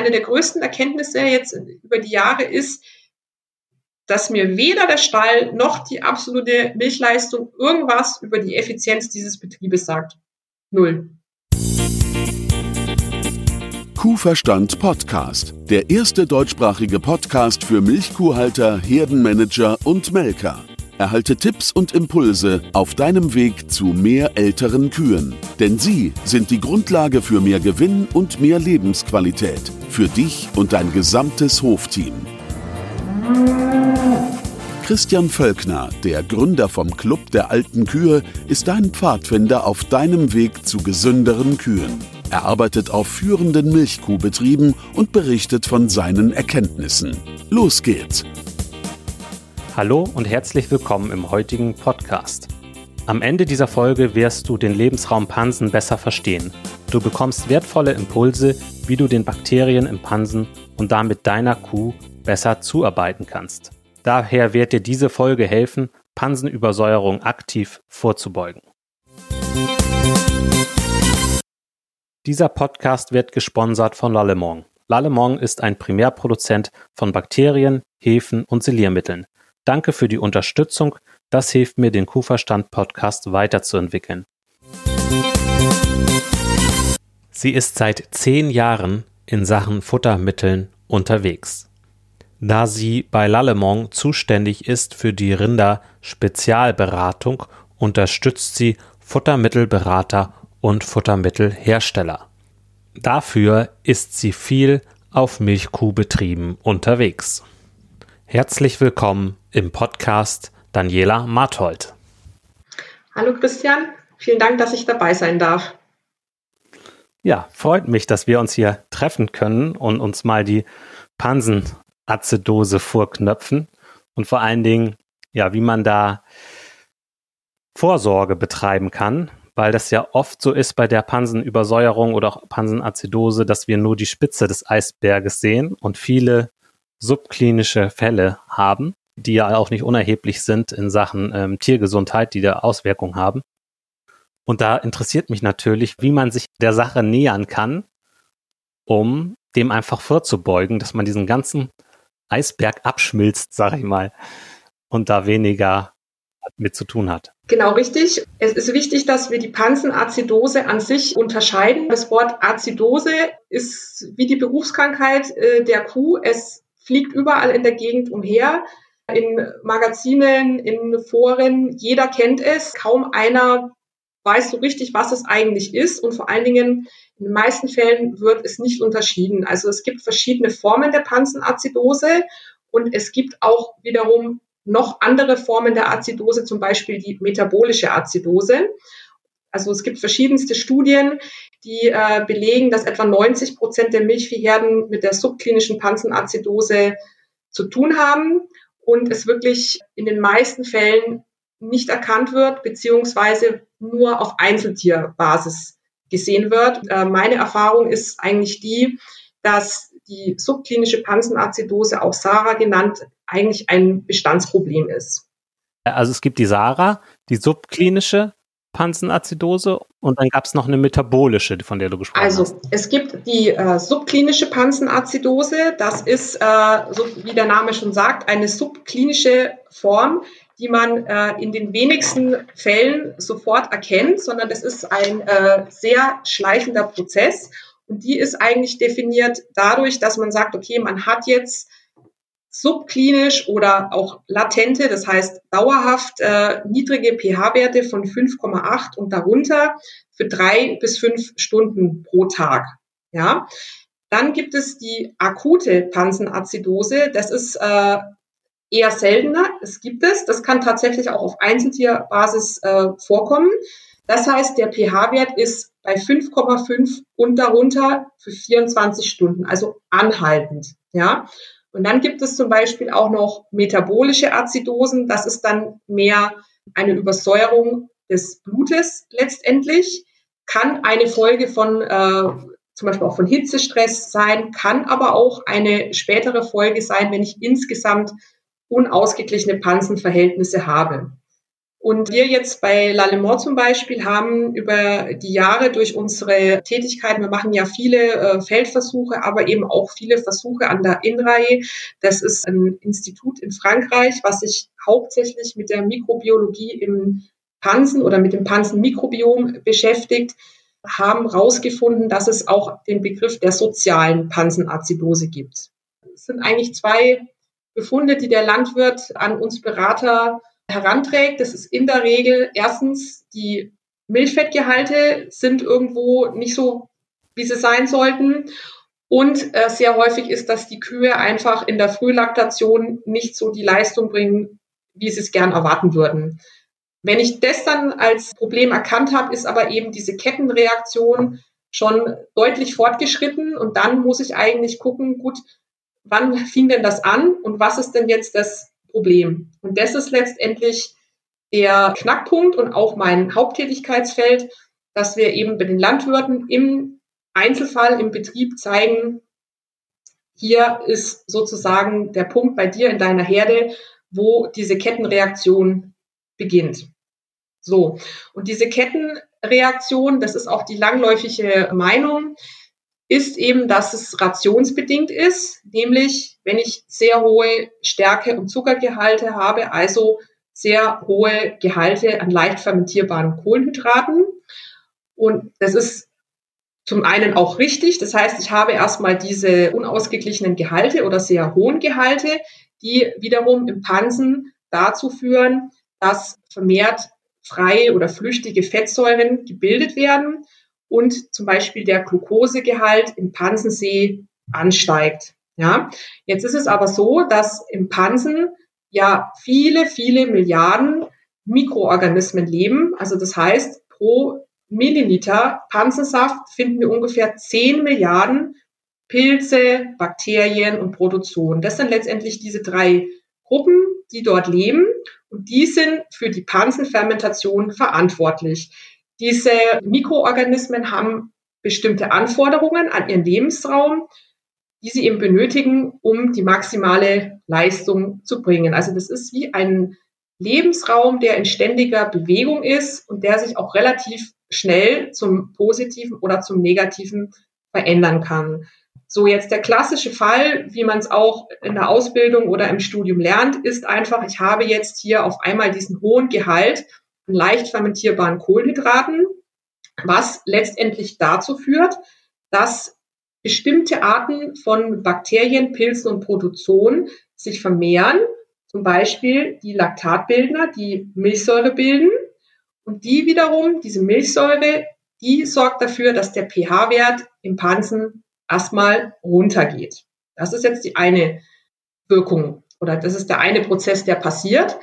eine der größten Erkenntnisse jetzt über die Jahre ist, dass mir weder der Stall noch die absolute Milchleistung irgendwas über die Effizienz dieses Betriebes sagt. Null. Kuhverstand Podcast, der erste deutschsprachige Podcast für Milchkuhhalter, Herdenmanager und Melker. Erhalte Tipps und Impulse auf deinem Weg zu mehr älteren Kühen. Denn sie sind die Grundlage für mehr Gewinn und mehr Lebensqualität. Für dich und dein gesamtes Hofteam. Christian Völkner, der Gründer vom Club der alten Kühe, ist dein Pfadfinder auf deinem Weg zu gesünderen Kühen. Er arbeitet auf führenden Milchkuhbetrieben und berichtet von seinen Erkenntnissen. Los geht's! Hallo und herzlich willkommen im heutigen Podcast. Am Ende dieser Folge wirst du den Lebensraum Pansen besser verstehen. Du bekommst wertvolle Impulse, wie du den Bakterien im Pansen und damit deiner Kuh besser zuarbeiten kannst. Daher wird dir diese Folge helfen, Pansenübersäuerung aktiv vorzubeugen. Dieser Podcast wird gesponsert von Lallemong. Lallemong ist ein Primärproduzent von Bakterien, Hefen und Siliermitteln. Danke für die Unterstützung. Das hilft mir, den Kuhverstand Podcast weiterzuentwickeln. Sie ist seit zehn Jahren in Sachen Futtermitteln unterwegs. Da sie bei Lallemont zuständig ist für die Rinder-Spezialberatung, unterstützt sie Futtermittelberater und Futtermittelhersteller. Dafür ist sie viel auf Milchkuhbetrieben unterwegs. Herzlich willkommen im Podcast Daniela Marthold. Hallo Christian, vielen Dank, dass ich dabei sein darf. Ja, freut mich, dass wir uns hier treffen können und uns mal die Pansen Azidose vorknöpfen und vor allen Dingen, ja, wie man da Vorsorge betreiben kann, weil das ja oft so ist bei der Pansenübersäuerung oder auch Pansenazidose, dass wir nur die Spitze des Eisberges sehen und viele subklinische Fälle haben, die ja auch nicht unerheblich sind in Sachen ähm, Tiergesundheit, die da Auswirkungen haben. Und da interessiert mich natürlich, wie man sich der Sache nähern kann, um dem einfach vorzubeugen, dass man diesen ganzen Eisberg abschmilzt, sag ich mal, und da weniger mit zu tun hat. Genau richtig. Es ist wichtig, dass wir die Pansenazidose an sich unterscheiden. Das Wort Azidose ist wie die Berufskrankheit äh, der Kuh. Es fliegt überall in der Gegend umher. In Magazinen, in Foren, jeder kennt es. Kaum einer weiß so richtig, was es eigentlich ist. Und vor allen Dingen in den meisten Fällen wird es nicht unterschieden. Also es gibt verschiedene Formen der Pansenazidose und es gibt auch wiederum noch andere Formen der Azidose, zum Beispiel die metabolische Azidose. Also es gibt verschiedenste Studien, die äh, belegen, dass etwa 90 Prozent der Milchviehherden mit der subklinischen Pansenazidose zu tun haben und es wirklich in den meisten Fällen nicht erkannt wird, beziehungsweise nur auf Einzeltierbasis gesehen wird. Äh, meine Erfahrung ist eigentlich die, dass die subklinische Pansenazidose, auch SARA genannt, eigentlich ein Bestandsproblem ist. Also es gibt die SARA, die subklinische Pansenazidose und dann gab es noch eine metabolische, von der du gesprochen also, hast. Also es gibt die äh, subklinische Pansenazidose. Das ist, äh, so wie der Name schon sagt, eine subklinische Form, die man äh, in den wenigsten Fällen sofort erkennt, sondern das ist ein äh, sehr schleichender Prozess. Und die ist eigentlich definiert dadurch, dass man sagt, okay, man hat jetzt subklinisch oder auch latente, das heißt dauerhaft äh, niedrige pH-Werte von 5,8 und darunter für drei bis fünf Stunden pro Tag. Ja, dann gibt es die akute Pansenazidose. Das ist äh, eher seltener. Es gibt es. Das kann tatsächlich auch auf Einzeltierbasis äh, vorkommen. Das heißt, der pH-Wert ist bei 5,5 und darunter für 24 Stunden, also anhaltend. Ja. Und dann gibt es zum Beispiel auch noch metabolische Azidosen. Das ist dann mehr eine Übersäuerung des Blutes letztendlich. Kann eine Folge von äh, zum Beispiel auch von Hitzestress sein, kann aber auch eine spätere Folge sein, wenn ich insgesamt unausgeglichene Pansenverhältnisse habe. Und wir jetzt bei Lalemort zum Beispiel haben über die Jahre durch unsere Tätigkeiten, wir machen ja viele äh, Feldversuche, aber eben auch viele Versuche an der INRAE. Das ist ein Institut in Frankreich, was sich hauptsächlich mit der Mikrobiologie im Pansen oder mit dem Pansenmikrobiom beschäftigt, haben herausgefunden, dass es auch den Begriff der sozialen Pansenazidose gibt. Es sind eigentlich zwei Befunde, die der Landwirt an uns Berater heranträgt. Das ist in der Regel erstens, die Milchfettgehalte sind irgendwo nicht so, wie sie sein sollten. Und äh, sehr häufig ist, dass die Kühe einfach in der Frühlaktation nicht so die Leistung bringen, wie sie es gern erwarten würden. Wenn ich das dann als Problem erkannt habe, ist aber eben diese Kettenreaktion schon deutlich fortgeschritten und dann muss ich eigentlich gucken, gut, wann fing denn das an und was ist denn jetzt das Problem. Und das ist letztendlich der Knackpunkt und auch mein Haupttätigkeitsfeld, dass wir eben bei den Landwirten im Einzelfall im Betrieb zeigen, hier ist sozusagen der Punkt bei dir in deiner Herde, wo diese Kettenreaktion beginnt. So. Und diese Kettenreaktion, das ist auch die langläufige Meinung, ist eben, dass es rationsbedingt ist, nämlich wenn ich sehr hohe Stärke- und Zuckergehalte habe, also sehr hohe Gehalte an leicht fermentierbaren Kohlenhydraten. Und das ist zum einen auch richtig. Das heißt, ich habe erstmal diese unausgeglichenen Gehalte oder sehr hohen Gehalte, die wiederum im Pansen dazu führen, dass vermehrt freie oder flüchtige Fettsäuren gebildet werden und zum Beispiel der Glukosegehalt im Pansensee ansteigt. Ja, jetzt ist es aber so, dass im Pansen ja viele, viele Milliarden Mikroorganismen leben. Also das heißt, pro Milliliter Pansensaft finden wir ungefähr 10 Milliarden Pilze, Bakterien und Protozoen. Das sind letztendlich diese drei Gruppen, die dort leben und die sind für die Pansenfermentation verantwortlich. Diese Mikroorganismen haben bestimmte Anforderungen an ihren Lebensraum, die sie eben benötigen, um die maximale Leistung zu bringen. Also das ist wie ein Lebensraum, der in ständiger Bewegung ist und der sich auch relativ schnell zum Positiven oder zum Negativen verändern kann. So jetzt der klassische Fall, wie man es auch in der Ausbildung oder im Studium lernt, ist einfach, ich habe jetzt hier auf einmal diesen hohen Gehalt leicht fermentierbaren Kohlenhydraten, was letztendlich dazu führt, dass bestimmte Arten von Bakterien, Pilzen und Protozoen sich vermehren, zum Beispiel die Laktatbildner, die Milchsäure bilden. Und die wiederum, diese Milchsäure, die sorgt dafür, dass der pH-Wert im Pansen erstmal runtergeht. Das ist jetzt die eine Wirkung oder das ist der eine Prozess, der passiert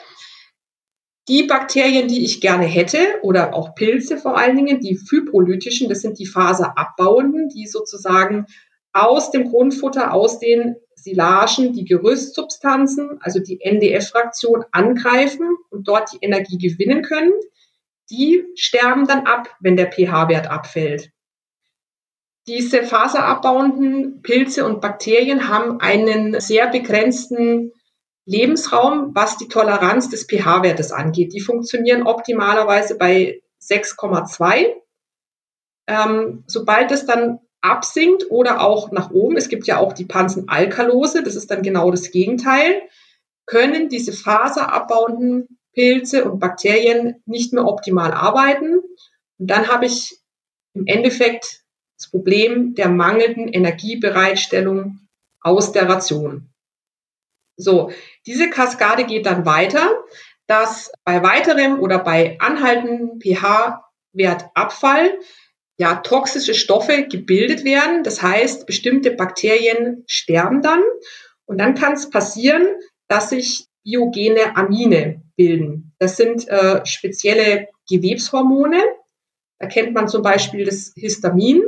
die Bakterien, die ich gerne hätte, oder auch Pilze vor allen Dingen, die fibrolytischen, das sind die faserabbauenden, die sozusagen aus dem Grundfutter, aus den Silagen die Gerüstsubstanzen, also die NDF-Fraktion angreifen und dort die Energie gewinnen können, die sterben dann ab, wenn der pH-Wert abfällt. Diese faserabbauenden Pilze und Bakterien haben einen sehr begrenzten Lebensraum, was die Toleranz des pH-Wertes angeht. Die funktionieren optimalerweise bei 6,2. Ähm, sobald es dann absinkt oder auch nach oben, es gibt ja auch die Pansenalkalose, das ist dann genau das Gegenteil, können diese faserabbauenden Pilze und Bakterien nicht mehr optimal arbeiten. Und dann habe ich im Endeffekt das Problem der mangelnden Energiebereitstellung aus der Ration. So, diese Kaskade geht dann weiter, dass bei weiterem oder bei anhaltendem pH-Wertabfall ja toxische Stoffe gebildet werden. Das heißt, bestimmte Bakterien sterben dann und dann kann es passieren, dass sich biogene Amine bilden. Das sind äh, spezielle Gewebshormone. Da kennt man zum Beispiel das Histamin.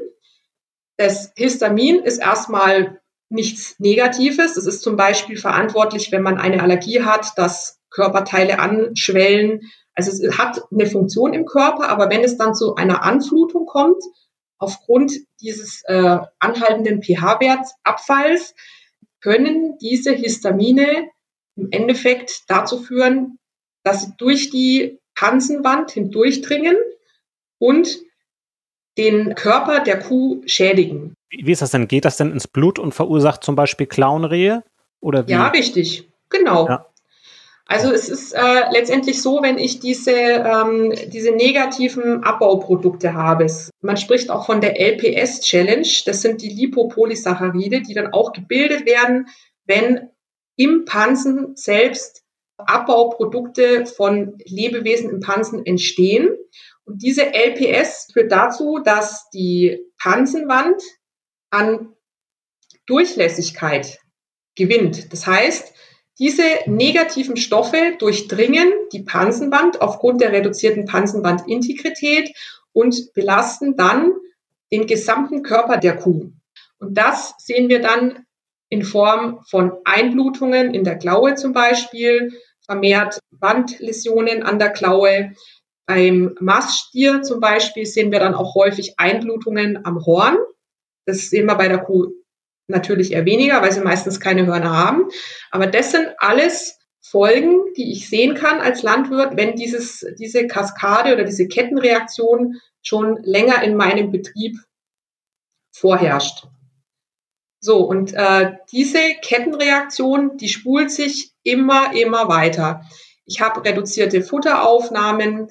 Das Histamin ist erstmal nichts Negatives. Es ist zum Beispiel verantwortlich, wenn man eine Allergie hat, dass Körperteile anschwellen. Also es hat eine Funktion im Körper, aber wenn es dann zu einer Anflutung kommt, aufgrund dieses äh, anhaltenden pH-Wertabfalls, können diese Histamine im Endeffekt dazu führen, dass sie durch die Pansenwand hindurchdringen und den Körper der Kuh schädigen. Wie ist das denn? Geht das denn ins Blut und verursacht zum Beispiel Klauenrehe? Oder wie? Ja, richtig. Genau. Ja. Also es ist äh, letztendlich so, wenn ich diese, ähm, diese negativen Abbauprodukte habe. Man spricht auch von der LPS-Challenge. Das sind die Lipopolysaccharide, die dann auch gebildet werden, wenn im Pansen selbst Abbauprodukte von Lebewesen im Pansen entstehen. Und diese LPS führt dazu, dass die Pansenwand an Durchlässigkeit gewinnt. Das heißt, diese negativen Stoffe durchdringen die Pansenwand aufgrund der reduzierten Pansenwandintegrität und belasten dann den gesamten Körper der Kuh. Und das sehen wir dann in Form von Einblutungen in der Klaue zum Beispiel, vermehrt Wandläsionen an der Klaue. Beim Maststier zum Beispiel sehen wir dann auch häufig Einblutungen am Horn. Das sehen wir bei der Kuh natürlich eher weniger, weil sie meistens keine Hörner haben. Aber das sind alles Folgen, die ich sehen kann als Landwirt, wenn dieses, diese Kaskade oder diese Kettenreaktion schon länger in meinem Betrieb vorherrscht. So, und äh, diese Kettenreaktion, die spult sich immer, immer weiter. Ich habe reduzierte Futteraufnahmen.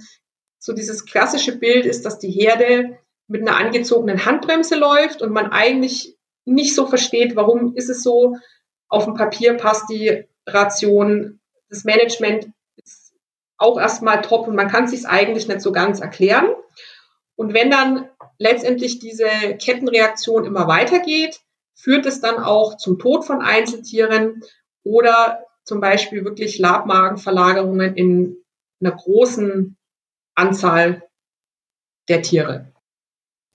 So dieses klassische Bild ist, dass die Herde mit einer angezogenen Handbremse läuft und man eigentlich nicht so versteht, warum ist es so. Auf dem Papier passt die Ration, das Management ist auch erstmal top und man kann es sich eigentlich nicht so ganz erklären. Und wenn dann letztendlich diese Kettenreaktion immer weitergeht, führt es dann auch zum Tod von Einzeltieren oder zum Beispiel wirklich Labmagenverlagerungen in einer großen Anzahl der Tiere.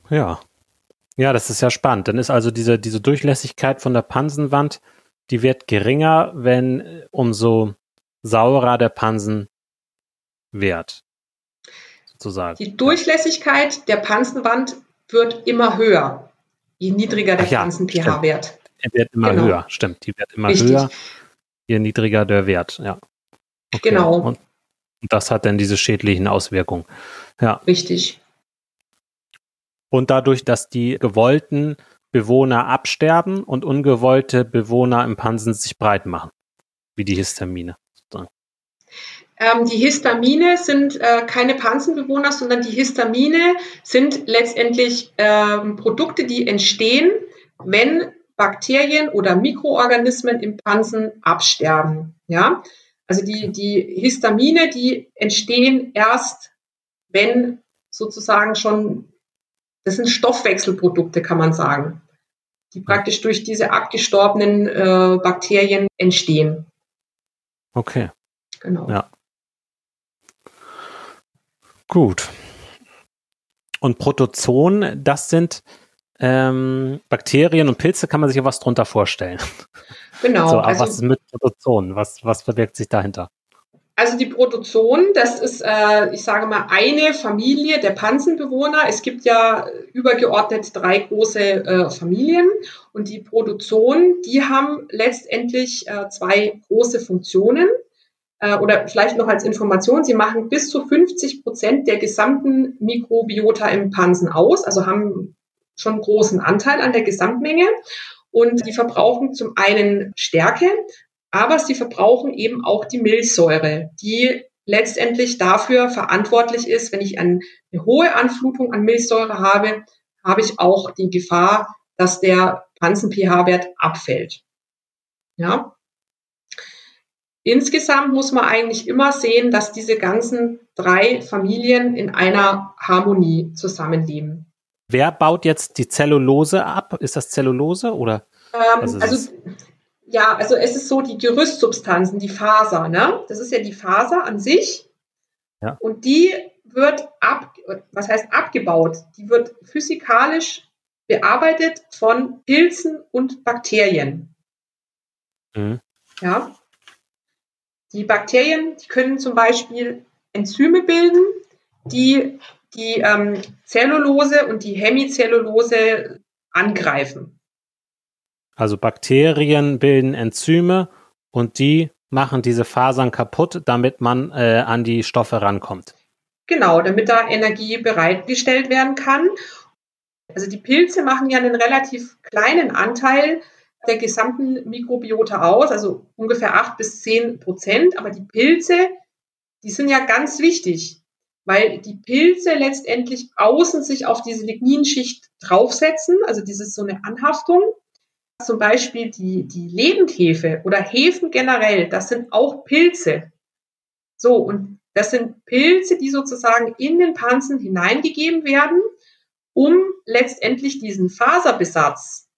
Ja. Ja, das ist ja spannend. Dann ist also diese, diese Durchlässigkeit von der Pansenwand, die wird geringer, wenn umso saurer der Pansen wird. Sozusagen. Die Durchlässigkeit der Pansenwand wird immer höher je niedriger der Pflanzen-pH-Wert. Er wird immer genau. höher, stimmt. Die wird immer Richtig. höher, je niedriger der Wert, ja. Okay. Genau. Und, und das hat dann diese schädlichen Auswirkungen. Ja. Richtig. Und dadurch, dass die gewollten Bewohner absterben und ungewollte Bewohner im Pansen sich breit machen, wie die Histamine. Ähm, die Histamine sind äh, keine Pansenbewohner, sondern die Histamine sind letztendlich ähm, Produkte, die entstehen, wenn Bakterien oder Mikroorganismen im Pansen absterben. Ja, also die, die Histamine, die entstehen erst, wenn sozusagen schon, das sind Stoffwechselprodukte, kann man sagen, die praktisch durch diese abgestorbenen äh, Bakterien entstehen. Okay. Genau. Ja. Gut. Und Protozoen, das sind ähm, Bakterien und Pilze, kann man sich ja was drunter vorstellen. Genau. So, aber also, was ist mit Protozoen? Was, was verbirgt sich dahinter? Also die Protozoen, das ist, äh, ich sage mal, eine Familie der Pansenbewohner. Es gibt ja übergeordnet drei große äh, Familien und die Protozoen, die haben letztendlich äh, zwei große Funktionen äh, oder vielleicht noch als Information, sie machen bis zu 50 Prozent der gesamten Mikrobiota im Pansen aus, also haben schon großen Anteil an der Gesamtmenge. Und die verbrauchen zum einen Stärke, aber sie verbrauchen eben auch die Milchsäure, die letztendlich dafür verantwortlich ist, wenn ich eine hohe Anflutung an Milchsäure habe, habe ich auch die Gefahr, dass der Pansen-pH-Wert abfällt. Ja, Insgesamt muss man eigentlich immer sehen, dass diese ganzen drei Familien in einer Harmonie zusammenleben. Wer baut jetzt die Zellulose ab? Ist das Zellulose oder? Ähm, also ja, also es ist so die Gerüstsubstanzen, die Faser, ne? Das ist ja die Faser an sich. Ja. Und die wird ab, was heißt abgebaut? Die wird physikalisch bearbeitet von Pilzen und Bakterien. Mhm. Ja. Die Bakterien die können zum Beispiel Enzyme bilden, die die ähm, Zellulose und die Hemicellulose angreifen. Also Bakterien bilden Enzyme und die machen diese Fasern kaputt, damit man äh, an die Stoffe rankommt. Genau, damit da Energie bereitgestellt werden kann. Also die Pilze machen ja einen relativ kleinen Anteil der gesamten Mikrobiota aus, also ungefähr acht bis zehn Prozent. Aber die Pilze, die sind ja ganz wichtig, weil die Pilze letztendlich außen sich auf diese Ligninschicht draufsetzen, also dieses so eine Anhaftung. Zum Beispiel die, die Lebendhefe oder Hefen generell, das sind auch Pilze. So, und das sind Pilze, die sozusagen in den Pansen hineingegeben werden, um letztendlich diesen Faserbesatz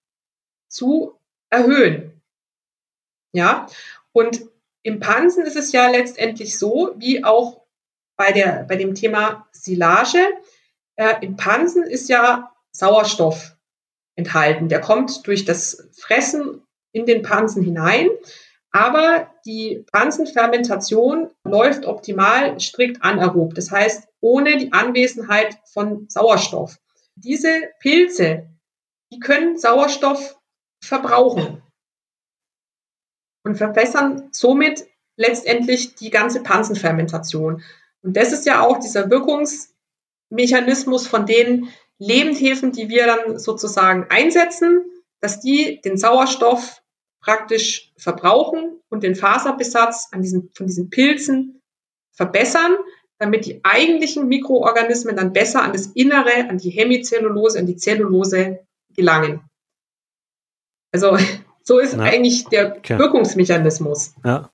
zu erhöhen. Ja, und im Pansen ist es ja letztendlich so, wie auch bei, der, bei dem Thema Silage. Äh, Im Pansen ist ja Sauerstoff enthalten. Der kommt durch das Fressen in den Pansen hinein. Aber die Pansenfermentation läuft optimal strikt anaerob. Das heißt, ohne die Anwesenheit von Sauerstoff. Diese Pilze, die können Sauerstoff verbrauchen und verbessern somit letztendlich die ganze Pansenfermentation. Und das ist ja auch dieser Wirkungsmechanismus von den Lebendhefen, die wir dann sozusagen einsetzen, dass die den Sauerstoff praktisch verbrauchen und den Faserbesatz an diesen, von diesen Pilzen verbessern, damit die eigentlichen Mikroorganismen dann besser an das Innere, an die Hemicellulose, an die Zellulose gelangen. Also so ist ja. eigentlich der okay. Wirkungsmechanismus. Ja.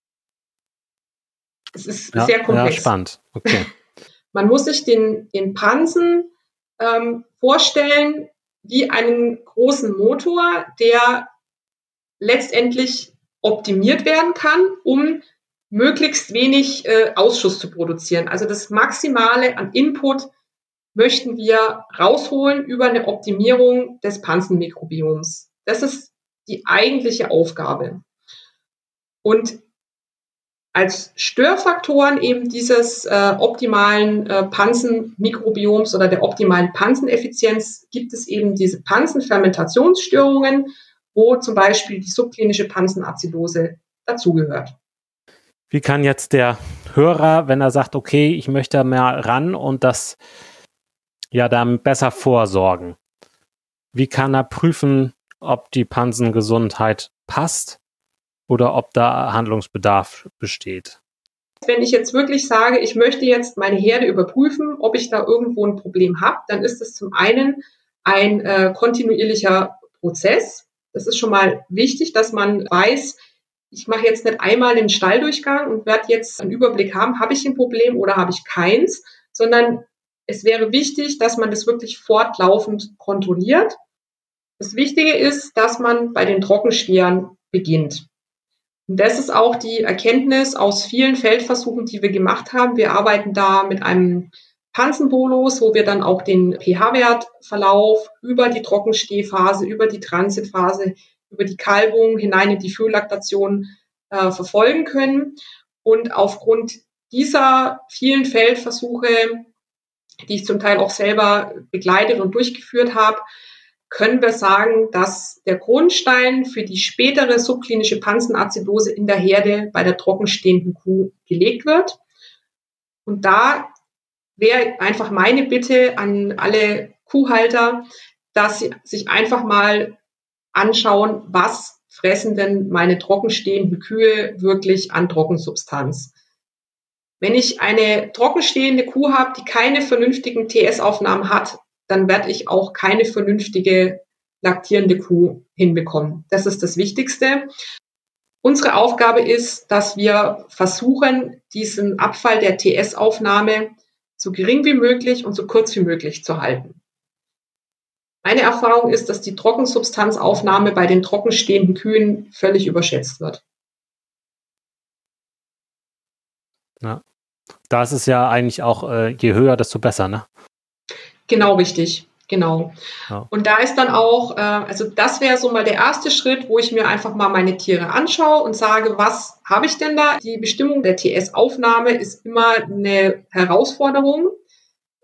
Es ist ja, sehr komplex. Ja, spannend. Okay. Man muss sich den, den Pansen ähm, vorstellen wie einen großen Motor, der letztendlich optimiert werden kann, um möglichst wenig äh, Ausschuss zu produzieren. Also das Maximale an Input möchten wir rausholen über eine Optimierung des Pansenmikrobioms. Das ist die eigentliche Aufgabe. Und als Störfaktoren eben dieses äh, optimalen äh, Pansenmikrobioms oder der optimalen Panseneffizienz gibt es eben diese Pansenfermentationsstörungen, wo zum Beispiel die subklinische Pansenazidose dazugehört. Wie kann jetzt der Hörer, wenn er sagt, okay, ich möchte mehr ran und das ja dann besser vorsorgen, wie kann er prüfen, ob die Pansengesundheit passt oder ob da Handlungsbedarf besteht? Wenn ich jetzt wirklich sage, ich möchte jetzt meine Herde überprüfen, ob ich da irgendwo ein Problem habe, dann ist es zum einen ein äh, kontinuierlicher Prozess. Das ist schon mal wichtig, dass man weiß, ich mache jetzt nicht einmal einen Stalldurchgang und werde jetzt einen Überblick haben, habe ich ein Problem oder habe ich keins, sondern es wäre wichtig, dass man das wirklich fortlaufend kontrolliert. Das Wichtige ist, dass man bei den Trockenstehern beginnt. Das ist auch die Erkenntnis aus vielen Feldversuchen, die wir gemacht haben. Wir arbeiten da mit einem Pansenbolus, wo wir dann auch den pH-Wertverlauf über die Trockenstehphase, über die Transitphase, über die Kalbung hinein in die Füllaktation äh, verfolgen können. Und aufgrund dieser vielen Feldversuche, die ich zum Teil auch selber begleitet und durchgeführt habe, können wir sagen, dass der Grundstein für die spätere subklinische Pansenazidose in der Herde bei der trockenstehenden Kuh gelegt wird. Und da wäre einfach meine Bitte an alle Kuhhalter, dass sie sich einfach mal anschauen, was fressen denn meine trockenstehenden Kühe wirklich an Trockensubstanz. Wenn ich eine trockenstehende Kuh habe, die keine vernünftigen TS-Aufnahmen hat, dann werde ich auch keine vernünftige laktierende Kuh hinbekommen. Das ist das Wichtigste. Unsere Aufgabe ist, dass wir versuchen, diesen Abfall der TS-Aufnahme so gering wie möglich und so kurz wie möglich zu halten. Meine Erfahrung ist, dass die Trockensubstanzaufnahme bei den trockenstehenden Kühen völlig überschätzt wird. Ja. Da ist es ja eigentlich auch, äh, je höher, desto besser, ne? Genau richtig. Genau. Ja. Und da ist dann auch, äh, also das wäre so mal der erste Schritt, wo ich mir einfach mal meine Tiere anschaue und sage, was habe ich denn da? Die Bestimmung der TS-Aufnahme ist immer eine Herausforderung.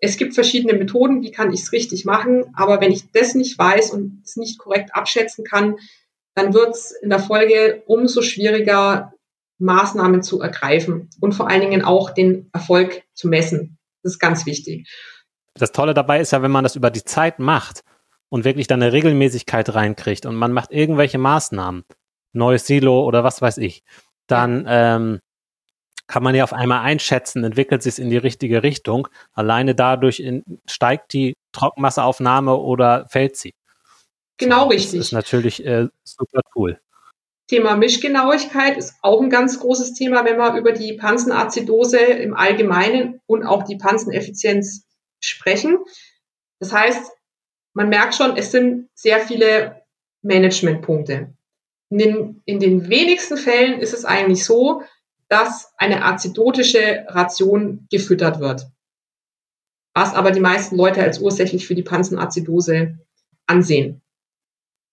Es gibt verschiedene Methoden, wie kann ich es richtig machen, aber wenn ich das nicht weiß und es nicht korrekt abschätzen kann, dann wird es in der Folge umso schwieriger, Maßnahmen zu ergreifen und vor allen Dingen auch den Erfolg zu messen. Das ist ganz wichtig. Das Tolle dabei ist ja, wenn man das über die Zeit macht und wirklich dann eine Regelmäßigkeit reinkriegt und man macht irgendwelche Maßnahmen, neues Silo oder was weiß ich, dann ähm, kann man ja auf einmal einschätzen, entwickelt sich es in die richtige Richtung. Alleine dadurch in, steigt die Trockenmasseaufnahme oder fällt sie. Genau so, richtig. Das ist natürlich äh, super cool. Thema Mischgenauigkeit ist auch ein ganz großes Thema, wenn wir über die Pansenazidose im Allgemeinen und auch die Panseneffizienz sprechen. Das heißt, man merkt schon, es sind sehr viele Managementpunkte. In den, in den wenigsten Fällen ist es eigentlich so, dass eine azidotische Ration gefüttert wird. Was aber die meisten Leute als ursächlich für die Pansenazidose ansehen.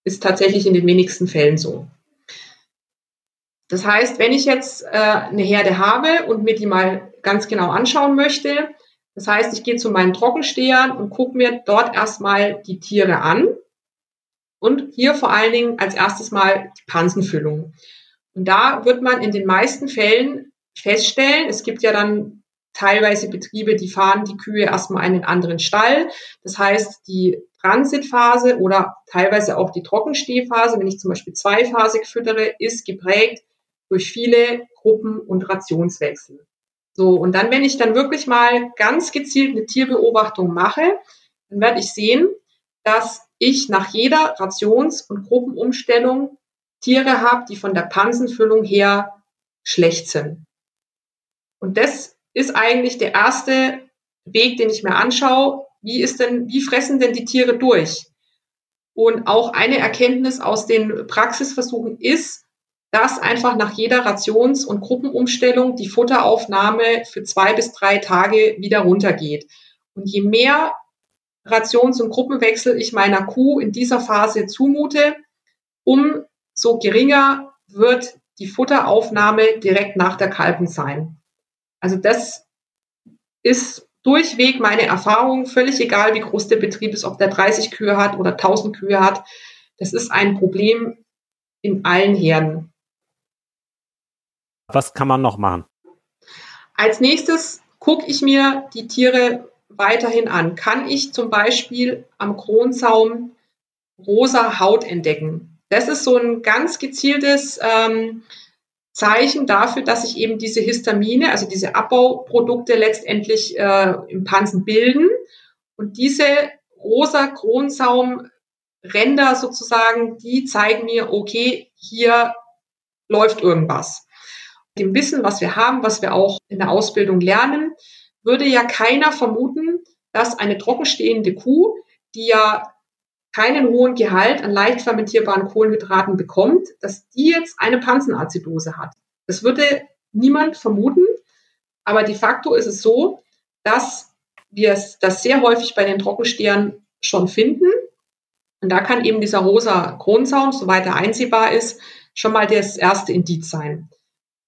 Ist tatsächlich in den wenigsten Fällen so. Das heißt, wenn ich jetzt äh, eine Herde habe und mir die mal ganz genau anschauen möchte, das heißt, ich gehe zu meinen Trockenstehern und gucke mir dort erstmal die Tiere an und hier vor allen Dingen als erstes mal die Pansenfüllung. Und da wird man in den meisten Fällen feststellen, es gibt ja dann teilweise Betriebe, die fahren die Kühe erstmal in einen anderen Stall. Das heißt, die Transitphase oder teilweise auch die Trockenstehphase, wenn ich zum Beispiel zweiphasig füttere, ist geprägt durch viele Gruppen- und Rationswechsel. So, und dann, wenn ich dann wirklich mal ganz gezielt eine Tierbeobachtung mache, dann werde ich sehen, dass ich nach jeder Rations- und Gruppenumstellung Tiere habe, die von der Pansenfüllung her schlecht sind. Und das ist eigentlich der erste Weg, den ich mir anschaue. Wie ist denn, wie fressen denn die Tiere durch? Und auch eine Erkenntnis aus den Praxisversuchen ist, dass einfach nach jeder Rations- und Gruppenumstellung die Futteraufnahme für zwei bis drei Tage wieder runtergeht. Und je mehr Rations- und Gruppenwechsel ich meiner Kuh in dieser Phase zumute, umso geringer wird die Futteraufnahme direkt nach der Kalben sein. Also das ist durchweg meine Erfahrung, völlig egal, wie groß der Betrieb ist, ob der 30 Kühe hat oder 1000 Kühe hat. Das ist ein Problem in allen Herden. Was kann man noch machen? Als nächstes gucke ich mir die Tiere weiterhin an. Kann ich zum Beispiel am Kronzaum rosa Haut entdecken? Das ist so ein ganz gezieltes ähm, Zeichen dafür, dass sich eben diese Histamine, also diese Abbauprodukte letztendlich äh, im Pansen bilden. Und diese rosa Kronsaumränder sozusagen, die zeigen mir, okay, hier läuft irgendwas dem Wissen, was wir haben, was wir auch in der Ausbildung lernen, würde ja keiner vermuten, dass eine trockenstehende Kuh, die ja keinen hohen Gehalt an leicht fermentierbaren Kohlenhydraten bekommt, dass die jetzt eine Pansenazidose hat. Das würde niemand vermuten, aber de facto ist es so, dass wir das sehr häufig bei den Trockenstehern schon finden. Und da kann eben dieser rosa Kronsaum, soweit er einsehbar ist, schon mal das erste Indiz sein.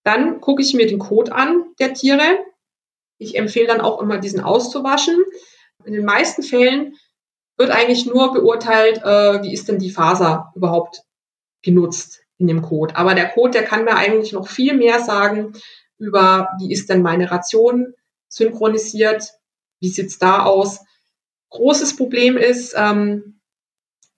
Dann gucke ich mir den Kot an der Tiere. Ich empfehle dann auch immer, diesen auszuwaschen. In den meisten Fällen wird eigentlich nur beurteilt, äh, wie ist denn die Faser überhaupt genutzt in dem Kot. Aber der Kot, der kann mir eigentlich noch viel mehr sagen über, wie ist denn meine Ration synchronisiert, wie sieht's da aus. Großes Problem ist ähm,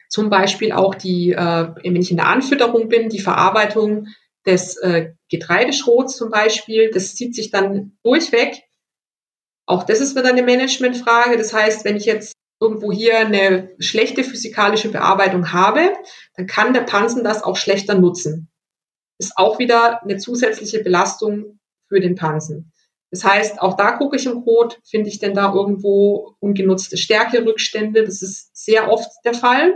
zum Beispiel auch die, äh, wenn ich in der Anfütterung bin, die Verarbeitung des äh, Getreideschrots zum Beispiel, das zieht sich dann durchweg. Auch das ist wieder eine Managementfrage. Das heißt, wenn ich jetzt irgendwo hier eine schlechte physikalische Bearbeitung habe, dann kann der Pansen das auch schlechter nutzen. Ist auch wieder eine zusätzliche Belastung für den Pansen. Das heißt, auch da gucke ich im Code, finde ich denn da irgendwo ungenutzte Stärkerückstände. Das ist sehr oft der Fall.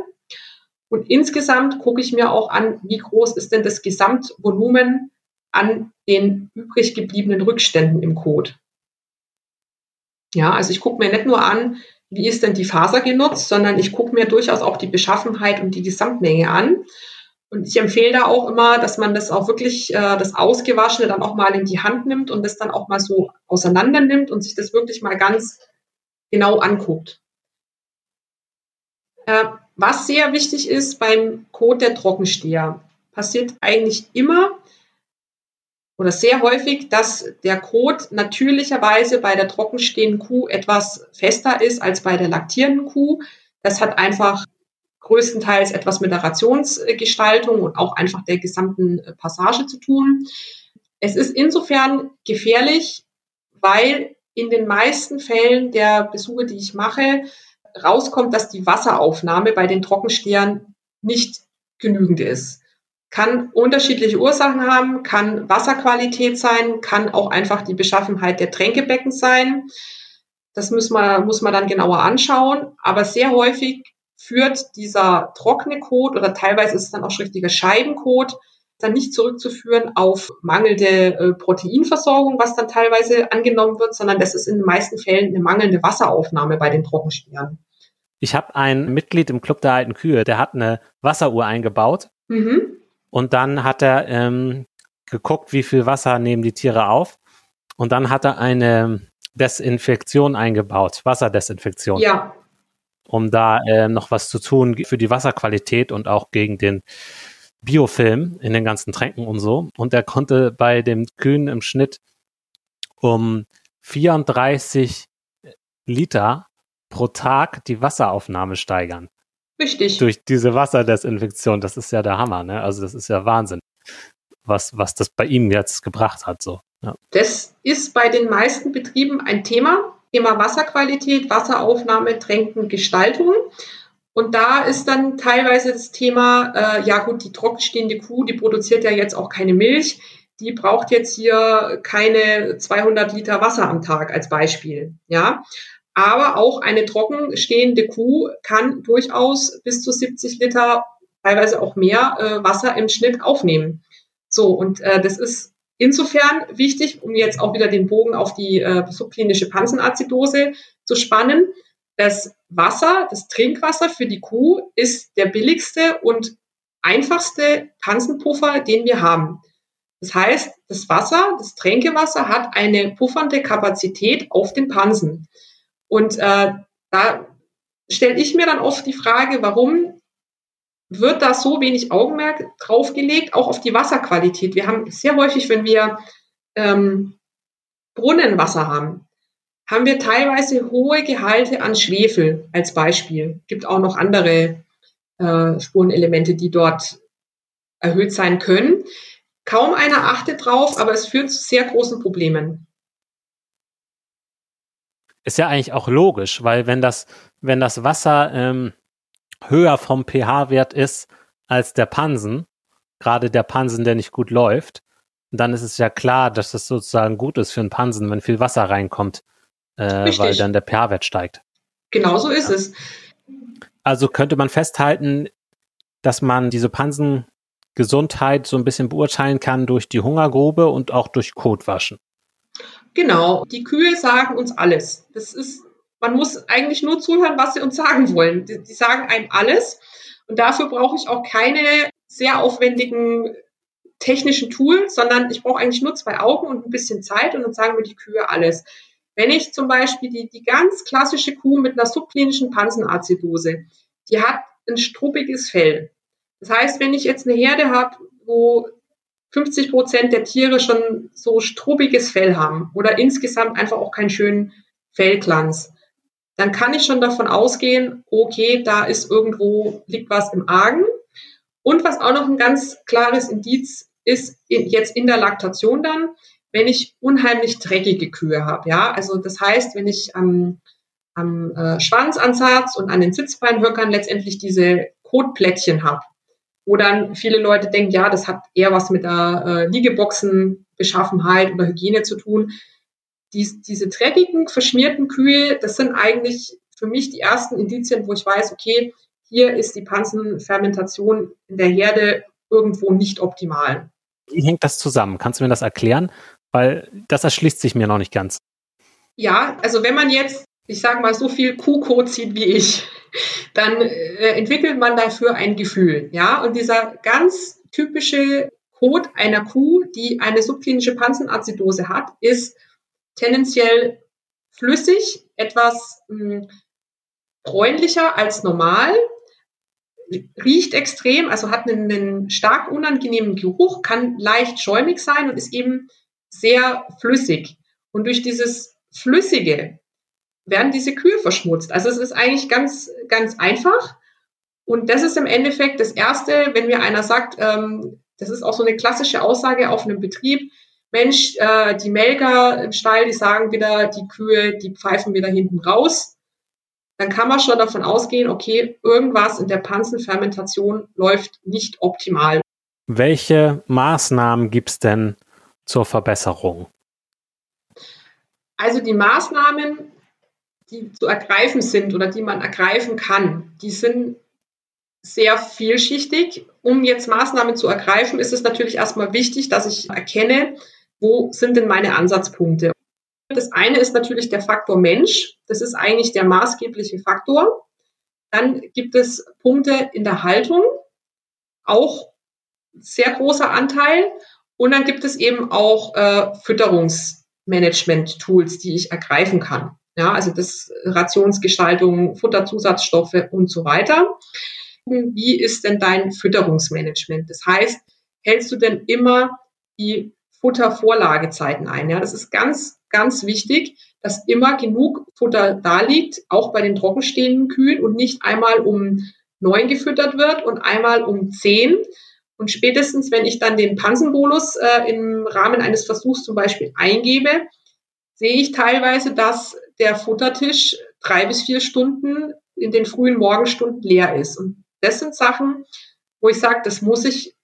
Und insgesamt gucke ich mir auch an, wie groß ist denn das Gesamtvolumen an den übrig gebliebenen Rückständen im Code. Ja, also ich gucke mir nicht nur an, wie ist denn die Faser genutzt, sondern ich gucke mir durchaus auch die Beschaffenheit und die Gesamtmenge an. Und ich empfehle da auch immer, dass man das auch wirklich, äh, das Ausgewaschene dann auch mal in die Hand nimmt und das dann auch mal so auseinander nimmt und sich das wirklich mal ganz genau anguckt. Äh, was sehr wichtig ist beim Kot der Trockensteher, passiert eigentlich immer, oder sehr häufig, dass der Kot natürlicherweise bei der trockenstehenden Kuh etwas fester ist als bei der laktierenden Kuh. Das hat einfach größtenteils etwas mit der Rationsgestaltung und auch einfach der gesamten Passage zu tun. Es ist insofern gefährlich, weil in den meisten Fällen der Besuche, die ich mache, rauskommt, dass die Wasseraufnahme bei den Trockenstehern nicht genügend ist. Kann unterschiedliche Ursachen haben, kann Wasserqualität sein, kann auch einfach die Beschaffenheit der Tränkebecken sein. Das muss man, muss man dann genauer anschauen. Aber sehr häufig führt dieser trockene Kot oder teilweise ist es dann auch richtiger Scheibenkot dann nicht zurückzuführen auf mangelnde äh, Proteinversorgung, was dann teilweise angenommen wird, sondern das ist in den meisten Fällen eine mangelnde Wasseraufnahme bei den Trockenstieren. Ich habe ein Mitglied im Club der alten Kühe, der hat eine Wasseruhr eingebaut mhm. und dann hat er ähm, geguckt, wie viel Wasser nehmen die Tiere auf und dann hat er eine Desinfektion eingebaut, Wasserdesinfektion. Ja. Um da äh, noch was zu tun für die Wasserqualität und auch gegen den Biofilm in den ganzen Tränken und so. Und er konnte bei dem Kühen im Schnitt um 34 Liter pro Tag die Wasseraufnahme steigern. Richtig. Durch diese Wasserdesinfektion. Das ist ja der Hammer, ne? Also das ist ja Wahnsinn, was, was das bei ihm jetzt gebracht hat, so. Ja. Das ist bei den meisten Betrieben ein Thema. Thema Wasserqualität, Wasseraufnahme, Tränken, Gestaltung. Und da ist dann teilweise das Thema, äh, ja gut, die trockenstehende Kuh, die produziert ja jetzt auch keine Milch, die braucht jetzt hier keine 200 Liter Wasser am Tag als Beispiel, ja. Aber auch eine trockenstehende Kuh kann durchaus bis zu 70 Liter, teilweise auch mehr äh, Wasser im Schnitt aufnehmen. So, und äh, das ist insofern wichtig, um jetzt auch wieder den Bogen auf die äh, subklinische Pansenazidose zu spannen, das Wasser, das Trinkwasser für die Kuh ist der billigste und einfachste Pansenpuffer, den wir haben. Das heißt, das Wasser, das Tränkewasser hat eine puffernde Kapazität auf den Pansen. Und äh, da stelle ich mir dann oft die Frage, warum wird da so wenig Augenmerk draufgelegt, auch auf die Wasserqualität. Wir haben sehr häufig, wenn wir ähm, Brunnenwasser haben, haben wir teilweise hohe Gehalte an Schwefel als Beispiel. Gibt auch noch andere äh, Spurenelemente, die dort erhöht sein können. Kaum einer achtet drauf, aber es führt zu sehr großen Problemen. Ist ja eigentlich auch logisch, weil wenn das, wenn das Wasser ähm, höher vom pH-Wert ist als der Pansen, gerade der Pansen, der nicht gut läuft, dann ist es ja klar, dass das sozusagen gut ist für einen Pansen, wenn viel Wasser reinkommt äh, weil dann der pH-Wert steigt. Genau so ist ja. es. Also könnte man festhalten, dass man diese Pansengesundheit so ein bisschen beurteilen kann durch die Hungergrube und auch durch Kotwaschen. Genau, die Kühe sagen uns alles. Das ist, man muss eigentlich nur zuhören, was sie uns sagen wollen. Die, die sagen einem alles. Und dafür brauche ich auch keine sehr aufwendigen technischen Tools, sondern ich brauche eigentlich nur zwei Augen und ein bisschen Zeit und dann sagen mir die Kühe alles. Wenn ich zum Beispiel die, die ganz klassische Kuh mit einer subklinischen Pansenazidose, die hat ein struppiges Fell. Das heißt, wenn ich jetzt eine Herde habe, wo 50 Prozent der Tiere schon so struppiges Fell haben oder insgesamt einfach auch keinen schönen Fellglanz, dann kann ich schon davon ausgehen, okay, da ist irgendwo, liegt was im Argen. Und was auch noch ein ganz klares Indiz ist, jetzt in der Laktation dann, wenn ich unheimlich dreckige Kühe habe. Ja, also das heißt, wenn ich am, am äh, Schwanzansatz und an den Sitzbeinhöckern letztendlich diese Kotplättchen habe, wo dann viele Leute denken, ja, das hat eher was mit der äh, Liegeboxenbeschaffenheit oder Hygiene zu tun. Dies, diese dreckigen, verschmierten Kühe, das sind eigentlich für mich die ersten Indizien, wo ich weiß, okay, hier ist die Pansenfermentation in der Herde irgendwo nicht optimal. Wie hängt das zusammen? Kannst du mir das erklären? Weil das erschließt sich mir noch nicht ganz. Ja, also wenn man jetzt, ich sage mal, so viel Kuhcode zieht wie ich, dann äh, entwickelt man dafür ein Gefühl. Ja, und dieser ganz typische Code einer Kuh, die eine subklinische Pansenazidose hat, ist tendenziell flüssig, etwas mh, hm, bräunlicher als normal, riecht extrem, also hat einen, einen stark unangenehmen Geruch, kann leicht schäumig sein und ist eben sehr flüssig. Und durch dieses Flüssige werden diese Kühe verschmutzt. Also es ist eigentlich ganz, ganz einfach. Und das ist im Endeffekt das Erste, wenn mir einer sagt, ähm, das ist auch so eine klassische Aussage auf einem Betrieb, Mensch, äh, die Melker im Stall, die sagen wieder, die Kühe, die pfeifen wieder hinten raus. Dann kann man schon davon ausgehen, okay, irgendwas in der Pansenfermentation läuft nicht optimal. Welche Maßnahmen gibt es denn zur Verbesserung? Also die Maßnahmen, die zu ergreifen sind oder die man ergreifen kann, die sind sehr vielschichtig. Um jetzt Maßnahmen zu ergreifen, ist es natürlich erstmal wichtig, dass ich erkenne, wo sind denn meine Ansatzpunkte. Das eine ist natürlich der Faktor Mensch. Das ist eigentlich der maßgebliche Faktor. Dann gibt es Punkte in der Haltung, auch sehr großer Anteil. Und dann gibt es eben auch äh, Fütterungsmanagement-Tools, die ich ergreifen kann. Ja, also das Rationsgestaltung, Futterzusatzstoffe und so weiter. Wie ist denn dein Fütterungsmanagement? Das heißt, hältst du denn immer die Futtervorlagezeiten ein? Ja, das ist ganz, ganz wichtig, dass immer genug Futter da liegt, auch bei den trockenstehenden Kühen und nicht einmal um neun gefüttert wird und einmal um zehn. Und spätestens, wenn ich dann den Pansenbolus äh, im Rahmen eines Versuchs zum Beispiel eingebe, sehe ich teilweise, dass der Futtertisch drei bis vier Stunden in den frühen Morgenstunden leer ist. Und das sind Sachen, wo ich sage, das muss ich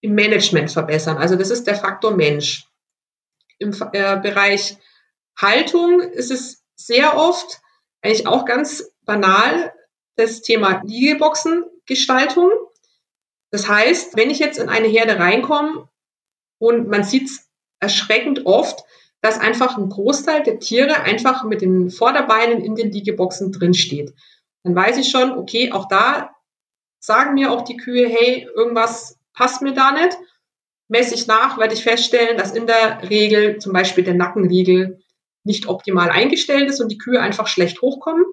im Management verbessern. Also das ist der Faktor Mensch. Im äh, Bereich Haltung ist es sehr oft eigentlich auch ganz banal das Thema Liegeboxengestaltung. Das heißt, wenn ich jetzt in eine Herde reinkomme und man sieht es erschreckend oft, dass einfach ein Großteil der Tiere einfach mit den Vorderbeinen in den Liegeboxen drin steht. Dann weiß ich schon, okay, auch da sagen mir auch die Kühe, hey, irgendwas passt mir da nicht. Messe ich nach, werde ich feststellen, dass in der Regel zum Beispiel der Nackenriegel nicht optimal eingestellt ist und die Kühe einfach schlecht hochkommen.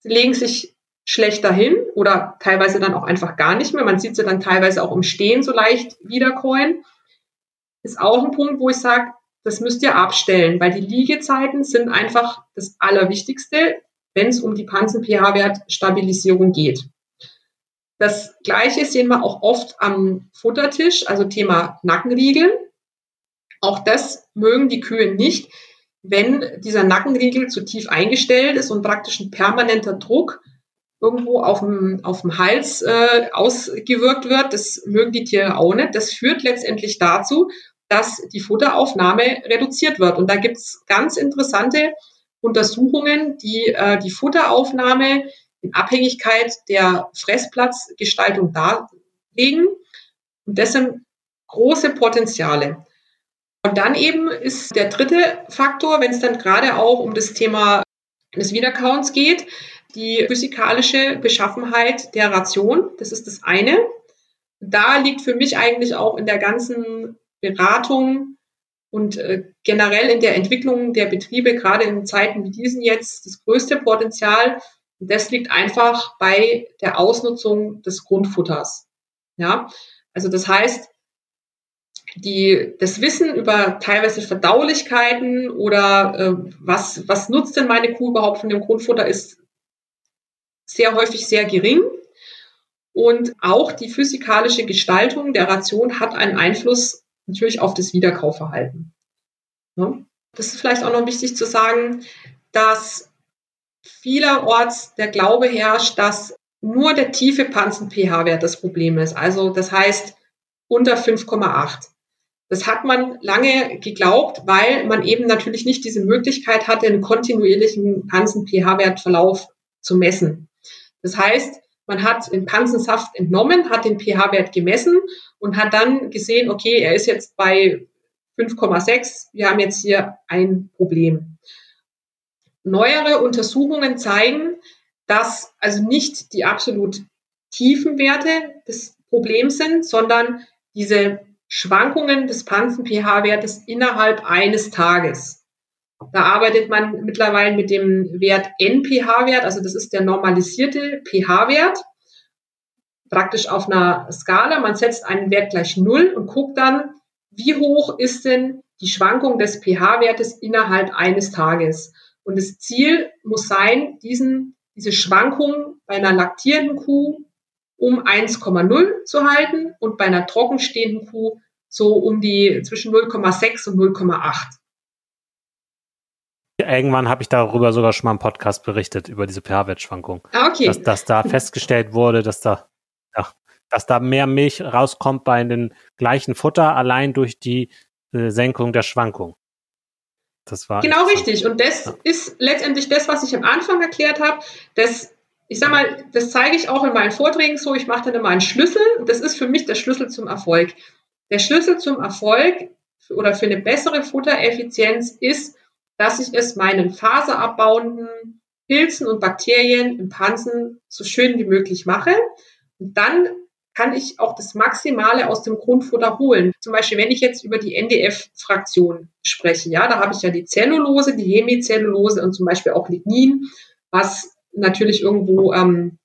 Sie legen sich schlechter hin oder teilweise dann auch einfach gar nicht mehr. Man sieht sie dann teilweise auch im Stehen so leicht wiederkäuen. Ist auch ein Punkt, wo ich sage, das müsst ihr abstellen, weil die Liegezeiten sind einfach das Allerwichtigste, wenn es um die Panzen-pH-Wert-Stabilisierung geht. Das Gleiche sehen wir auch oft am Futtertisch, also Thema Nackenriegel. Auch das mögen die Kühe nicht, wenn dieser Nackenriegel zu tief eingestellt ist und praktisch ein permanenter Druck irgendwo auf dem, auf dem Hals äh, ausgewirkt wird. Das mögen die Tiere auch nicht. Das führt letztendlich dazu, dass die Futteraufnahme reduziert wird. Und da gibt es ganz interessante Untersuchungen, die äh, die Futteraufnahme in Abhängigkeit der Fressplatzgestaltung darlegen. Und das sind große Potenziale. Und dann eben ist der dritte Faktor, wenn es dann gerade auch um das Thema des Wiederkauens geht, die physikalische Beschaffenheit der Ration. Das ist das eine. Da liegt für mich eigentlich auch in der ganzen Beratung und äh, generell in der Entwicklung der Betriebe, gerade in Zeiten wie diesen jetzt, das größte Potenzial. Und das liegt einfach bei der Ausnutzung des Grundfutters. Ja, also das heißt, die, das Wissen über teilweise Verdaulichkeiten oder äh, was, was nutzt denn meine Kuh überhaupt von dem Grundfutter ist sehr häufig sehr gering. Und auch die physikalische Gestaltung der Ration hat einen Einfluss natürlich auf das Wiederkaufverhalten. Ja? Das ist vielleicht auch noch wichtig zu sagen, dass vielerorts der Glaube herrscht, dass nur der tiefe Panzen-pH-Wert das Problem ist. Also das heißt unter 5,8. Das hat man lange geglaubt, weil man eben natürlich nicht diese Möglichkeit hatte, einen kontinuierlichen Panzen-pH-Wertverlauf zu messen. Das heißt, man hat den Pansensaft entnommen, hat den pH-Wert gemessen und hat dann gesehen, okay, er ist jetzt bei 5,6. Wir haben jetzt hier ein Problem. Neuere Untersuchungen zeigen, dass also nicht die absolut tiefen Werte des Problems sind, sondern diese Schwankungen des Pansen-pH-Wertes innerhalb eines Tages. Da arbeitet man mittlerweile mit dem Wert NPH-Wert, also das ist der normalisierte pH-Wert. praktisch auf einer Skala. Man setzt einen Wert gleich Null und guckt dann, wie hoch ist denn die Schwankung des pH-Wertes innerhalb eines Tages. Und das Ziel muss sein, diesen, diese Schwankung bei einer laktierenden Kuh um 1,0 zu halten und bei einer trockenstehenden Kuh so um die zwischen 0,6 und 0,8. Irgendwann habe ich darüber sogar schon mal im Podcast berichtet, über diese pH-Wertschwankung. Ah, okay. Dass, dass da festgestellt wurde, dass da, ja, dass da mehr Milch rauskommt bei den gleichen Futter, allein durch die äh, Senkung der Schwankung. Das war genau richtig. Und das ja. ist letztendlich das, was ich am Anfang erklärt habe. Das, ich sag mal, das zeige ich auch in meinen Vorträgen so. Ich mache dann immer einen Schlüssel. Das ist für mich der Schlüssel zum Erfolg. Der Schlüssel zum Erfolg oder für eine bessere Futtereffizienz ist, dass ich es meinen faserabbauenden Pilzen und Bakterien im Pansen so schön wie möglich mache. Und dann kann ich auch das Maximale aus dem Grundfutter holen. Zum Beispiel, wenn ich jetzt über die NDF-Fraktion spreche, ja, da habe ich ja die Zellulose, die Hemicellulose und zum Beispiel auch Lignin, was natürlich irgendwo ähm,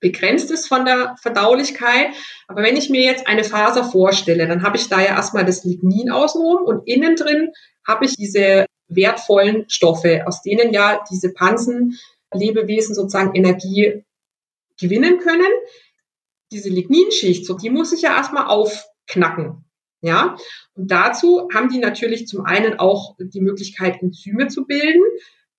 begrenzt ist von der Verdaulichkeit. Aber wenn ich mir jetzt eine Faser vorstelle, dann habe ich da ja erstmal das Lignin außenrum und innen drin habe ich diese wertvollen Stoffe, aus denen ja diese Pansenlebewesen sozusagen Energie gewinnen können. Diese Ligninschicht, so, die muss ich ja erstmal aufknacken. Ja, und dazu haben die natürlich zum einen auch die Möglichkeit, Enzyme zu bilden,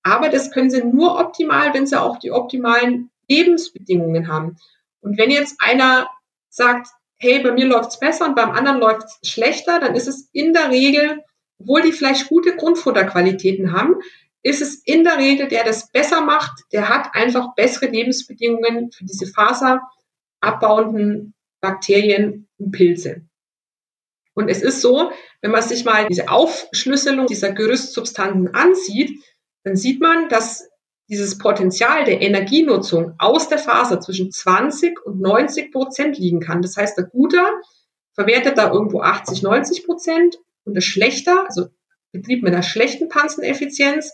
aber das können sie nur optimal, wenn sie auch die optimalen Lebensbedingungen haben. Und wenn jetzt einer sagt, hey, bei mir läuft's besser und beim anderen läuft's schlechter, dann ist es in der Regel obwohl die vielleicht gute Grundfutterqualitäten haben, ist es in der Regel, der das besser macht, der hat einfach bessere Lebensbedingungen für diese faserabbauenden Bakterien und Pilze. Und es ist so, wenn man sich mal diese Aufschlüsselung dieser Gerüstsubstanzen ansieht, dann sieht man, dass dieses Potenzial der Energienutzung aus der Faser zwischen 20 und 90 Prozent liegen kann. Das heißt, der Guter verwertet da irgendwo 80, 90 Prozent und der schlechter, also Betrieb mit einer schlechten Panseneffizienz,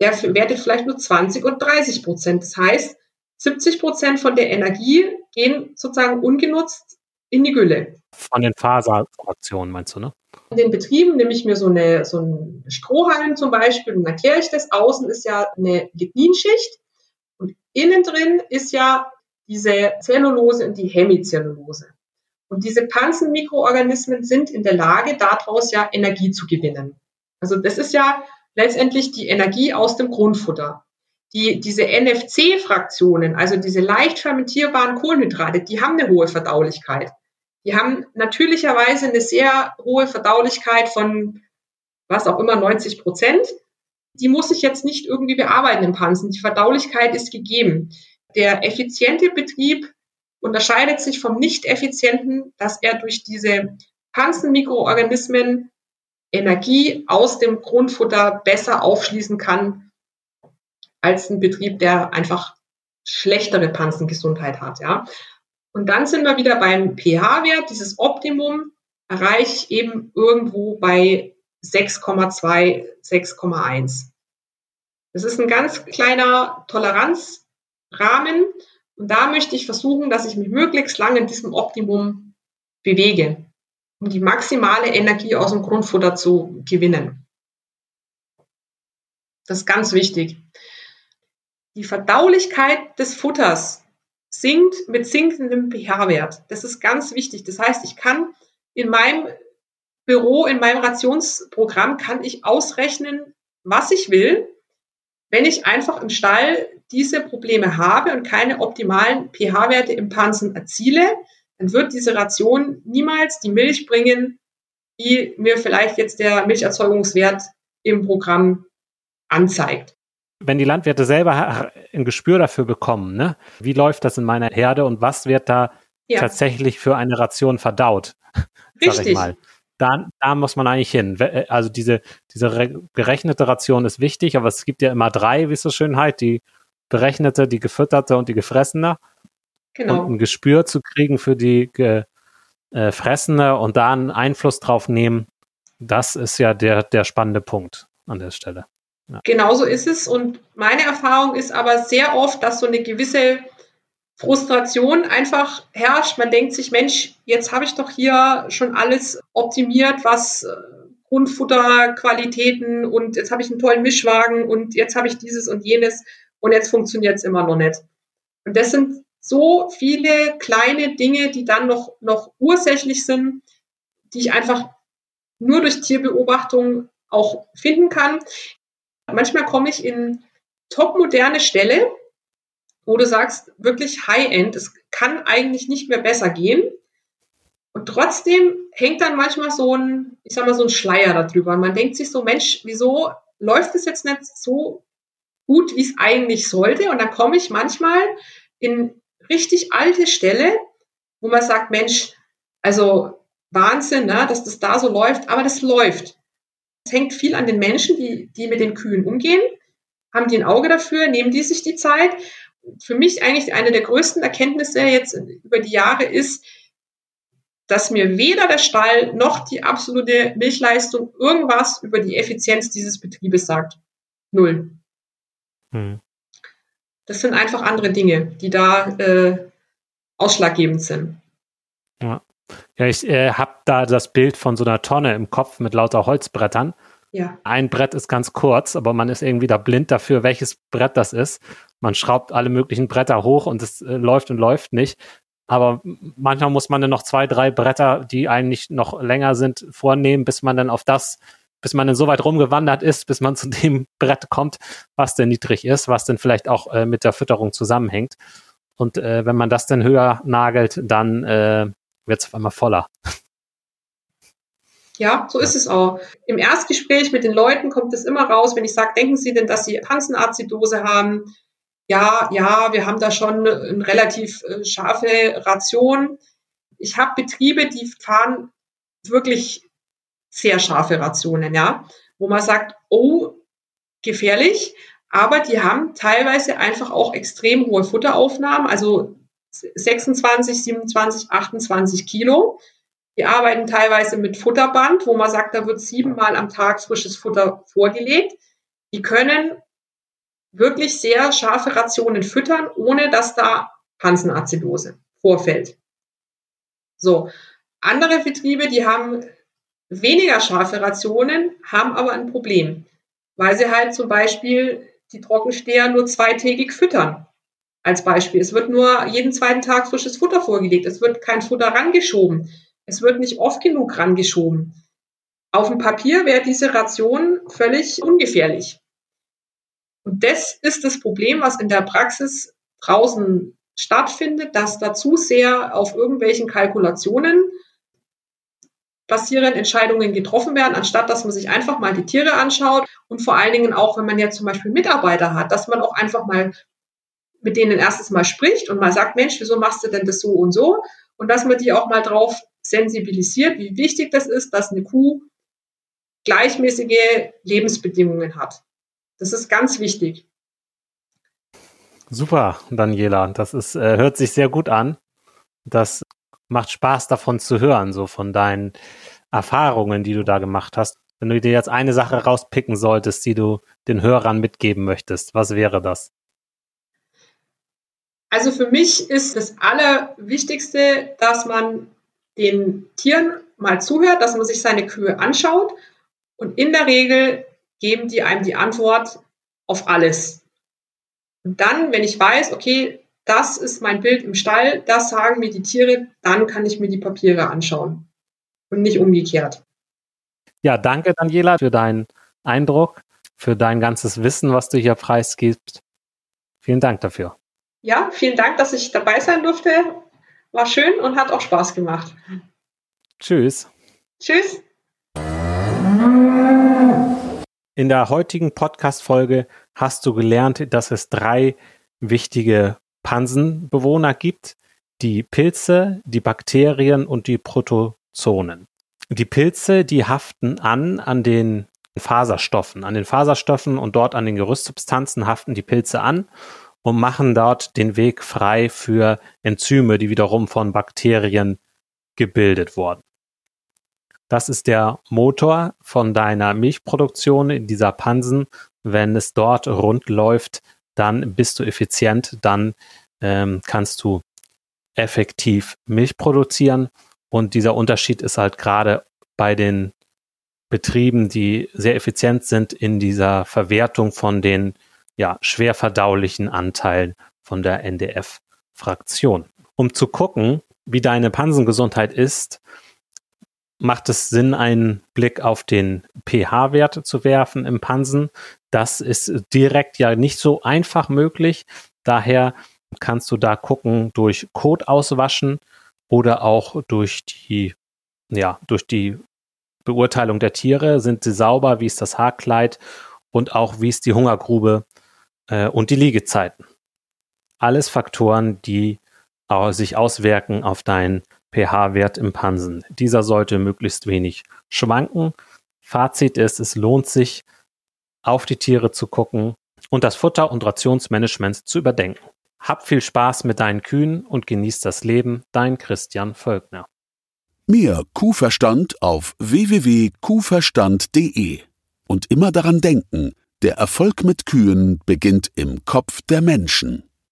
der wertet vielleicht nur 20 und 30 Prozent. Das heißt, 70 Prozent von der Energie gehen sozusagen ungenutzt in die Gülle. Von den Faserfraktionen meinst du, ne? In den Betrieben nehme ich mir so eine, so einen Strohhalm zum Beispiel und erkläre ich das. Außen ist ja eine Ligninschicht und innen drin ist ja diese Zellulose und die Hemicellulose. Und diese Panzenmikroorganismen sind in der Lage, daraus ja Energie zu gewinnen. Also das ist ja letztendlich die Energie aus dem Grundfutter. Die, diese NFC-Fraktionen, also diese leicht fermentierbaren Kohlenhydrate, die haben eine hohe Verdaulichkeit. Die haben natürlicherweise eine sehr hohe Verdaulichkeit von was auch immer 90 Prozent. Die muss ich jetzt nicht irgendwie bearbeiten im Pansen. Die Verdaulichkeit ist gegeben. Der effiziente Betrieb unterscheidet sich vom nicht effizienten, dass er durch diese Panzenmikroorganismen Energie aus dem Grundfutter besser aufschließen kann als ein Betrieb, der einfach schlechtere Panzengesundheit hat, ja. Und dann sind wir wieder beim pH-Wert. Dieses Optimum erreiche ich eben irgendwo bei 6,2, 6,1. Das ist ein ganz kleiner Toleranzrahmen. Und da möchte ich versuchen, dass ich mich möglichst lange in diesem Optimum bewege, um die maximale Energie aus dem Grundfutter zu gewinnen. Das ist ganz wichtig. Die Verdaulichkeit des Futters sinkt mit sinkendem pH-Wert. Das ist ganz wichtig. Das heißt, ich kann in meinem Büro, in meinem Rationsprogramm, kann ich ausrechnen, was ich will, wenn ich einfach im Stall diese Probleme habe und keine optimalen pH-Werte im Pansen erziele, dann wird diese Ration niemals die Milch bringen, die mir vielleicht jetzt der Milcherzeugungswert im Programm anzeigt. Wenn die Landwirte selber ein Gespür dafür bekommen, ne? wie läuft das in meiner Herde und was wird da ja. tatsächlich für eine Ration verdaut? Richtig. Da, da, muss man eigentlich hin. Also diese, diese gerechnete Ration ist wichtig, aber es gibt ja immer drei, wie es so schön heißt, die berechnete, die gefütterte und die gefressene. Genau. Und ein Gespür zu kriegen für die gefressene äh, und da einen Einfluss drauf nehmen, das ist ja der, der spannende Punkt an der Stelle. Ja. Genauso ist es. Und meine Erfahrung ist aber sehr oft, dass so eine gewisse Frustration einfach herrscht. Man denkt sich, Mensch, jetzt habe ich doch hier schon alles optimiert, was äh, Grundfutterqualitäten und jetzt habe ich einen tollen Mischwagen und jetzt habe ich dieses und jenes und jetzt funktioniert es immer noch nicht. Und das sind so viele kleine Dinge, die dann noch, noch ursächlich sind, die ich einfach nur durch Tierbeobachtung auch finden kann. Manchmal komme ich in topmoderne Ställe, wo du sagst, wirklich High-End, es kann eigentlich nicht mehr besser gehen. Und trotzdem hängt dann manchmal so ein, ich sag mal, so ein Schleier darüber. Und man denkt sich so, Mensch, wieso läuft es jetzt nicht so gut, wie es eigentlich sollte? Und dann komme ich manchmal in richtig alte Ställe, wo man sagt, Mensch, also Wahnsinn, ne, dass das da so läuft, aber das läuft. Es hängt viel an den Menschen, die, die mit den Kühen umgehen. Haben die ein Auge dafür? Nehmen die sich die Zeit? Für mich eigentlich eine der größten Erkenntnisse jetzt über die Jahre ist, dass mir weder der Stall noch die absolute Milchleistung irgendwas über die Effizienz dieses Betriebes sagt. Null. Hm. Das sind einfach andere Dinge, die da äh, ausschlaggebend sind. Ja. Ja, ich äh, habe da das Bild von so einer Tonne im Kopf mit lauter Holzbrettern. Ja. Ein Brett ist ganz kurz, aber man ist irgendwie da blind dafür, welches Brett das ist. Man schraubt alle möglichen Bretter hoch und es äh, läuft und läuft nicht. Aber manchmal muss man dann noch zwei, drei Bretter, die eigentlich noch länger sind, vornehmen, bis man dann auf das, bis man dann so weit rumgewandert ist, bis man zu dem Brett kommt, was denn niedrig ist, was dann vielleicht auch äh, mit der Fütterung zusammenhängt. Und äh, wenn man das dann höher nagelt, dann äh, wird es auf einmal voller. Ja, so ist es auch. Im Erstgespräch mit den Leuten kommt es immer raus, wenn ich sage, denken Sie denn, dass Sie Pansenazidose haben? Ja, ja, wir haben da schon eine relativ äh, scharfe Ration. Ich habe Betriebe, die fahren wirklich sehr scharfe Rationen, ja, wo man sagt, oh, gefährlich, aber die haben teilweise einfach auch extrem hohe Futteraufnahmen, also 26, 27, 28 Kilo. Die arbeiten teilweise mit Futterband, wo man sagt, da wird siebenmal am Tag frisches Futter vorgelegt. Die können wirklich sehr scharfe Rationen füttern, ohne dass da Pansenazidose vorfällt. So. Andere Betriebe, die haben weniger scharfe Rationen, haben aber ein Problem, weil sie halt zum Beispiel die Trockensteher nur zweitägig füttern. Als Beispiel. Es wird nur jeden zweiten Tag frisches Futter vorgelegt. Es wird kein Futter rangeschoben. Es wird nicht oft genug rangeschoben. Auf dem Papier wäre diese Ration völlig ungefährlich. Und das ist das Problem, was in der Praxis draußen stattfindet, dass da zu sehr auf irgendwelchen Kalkulationen basierend Entscheidungen getroffen werden, anstatt dass man sich einfach mal die Tiere anschaut und vor allen Dingen auch, wenn man jetzt zum Beispiel Mitarbeiter hat, dass man auch einfach mal mit denen erstes Mal spricht und mal sagt, Mensch, wieso machst du denn das so und so? Und dass man die auch mal drauf sensibilisiert, wie wichtig das ist, dass eine Kuh gleichmäßige Lebensbedingungen hat. Das ist ganz wichtig. Super, Daniela. Das ist, äh, hört sich sehr gut an. Das macht Spaß davon zu hören, so von deinen Erfahrungen, die du da gemacht hast. Wenn du dir jetzt eine Sache rauspicken solltest, die du den Hörern mitgeben möchtest, was wäre das? Also für mich ist das Allerwichtigste, dass man den Tieren mal zuhört, dass man sich seine Kühe anschaut und in der Regel geben die einem die Antwort auf alles. Und dann, wenn ich weiß, okay, das ist mein Bild im Stall, das sagen mir die Tiere, dann kann ich mir die Papiere anschauen und nicht umgekehrt. Ja, danke Daniela für deinen Eindruck, für dein ganzes Wissen, was du hier preisgibst. Vielen Dank dafür ja, vielen Dank, dass ich dabei sein durfte. War schön und hat auch Spaß gemacht. Tschüss. Tschüss. In der heutigen Podcast-Folge hast du gelernt, dass es drei wichtige Pansenbewohner gibt. Die Pilze, die Bakterien und die Protozonen. Die Pilze, die haften an an den Faserstoffen. An den Faserstoffen und dort an den Gerüstsubstanzen haften die Pilze an und machen dort den Weg frei für Enzyme, die wiederum von Bakterien gebildet wurden. Das ist der Motor von deiner Milchproduktion in dieser Pansen. Wenn es dort rund läuft, dann bist du effizient, dann ähm, kannst du effektiv Milch produzieren. Und dieser Unterschied ist halt gerade bei den Betrieben, die sehr effizient sind in dieser Verwertung von den ja, schwer verdaulichen Anteilen von der NDF-Fraktion. Um zu gucken, wie deine Pansengesundheit ist, macht es Sinn, einen Blick auf den pH-Wert zu werfen im Pansen. Das ist direkt ja nicht so einfach möglich. Daher kannst du da gucken durch Kot auswaschen oder auch durch die, ja, durch die Beurteilung der Tiere. Sind sie sauber? Wie ist das Haarkleid? Und auch wie ist die Hungergrube äh, und die Liegezeiten? Alles Faktoren, die sich auswirken auf deinen pH-Wert im Pansen. Dieser sollte möglichst wenig schwanken. Fazit ist, es lohnt sich, auf die Tiere zu gucken und das Futter- und Rationsmanagement zu überdenken. Hab viel Spaß mit deinen Kühen und genieß das Leben. Dein Christian Völkner. Mehr Kuhverstand auf www.kuhverstand.de. Und immer daran denken, der Erfolg mit Kühen beginnt im Kopf der Menschen.